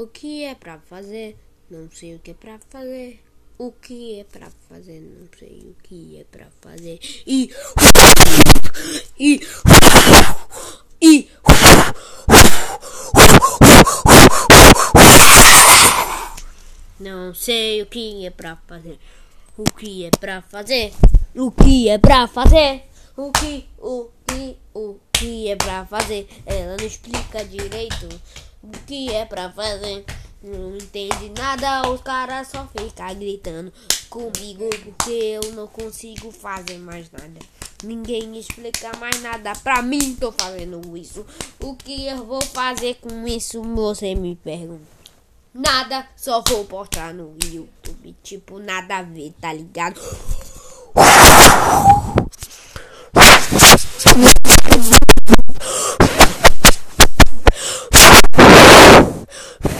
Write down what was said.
O que é pra fazer? Não sei o que é pra fazer. O que é pra fazer? Não sei o que é pra fazer. E. E. E. Não sei o que é pra fazer. O que é pra fazer? O que é pra fazer? O que, o que, o que é pra fazer? Ela não explica direito o que é pra fazer. Não entende nada, os caras só ficam gritando comigo porque eu não consigo fazer mais nada. Ninguém explica mais nada pra mim, tô fazendo isso. O que eu vou fazer com isso? Você me pergunta. Nada, só vou postar no YouTube. Tipo, nada a ver, tá ligado?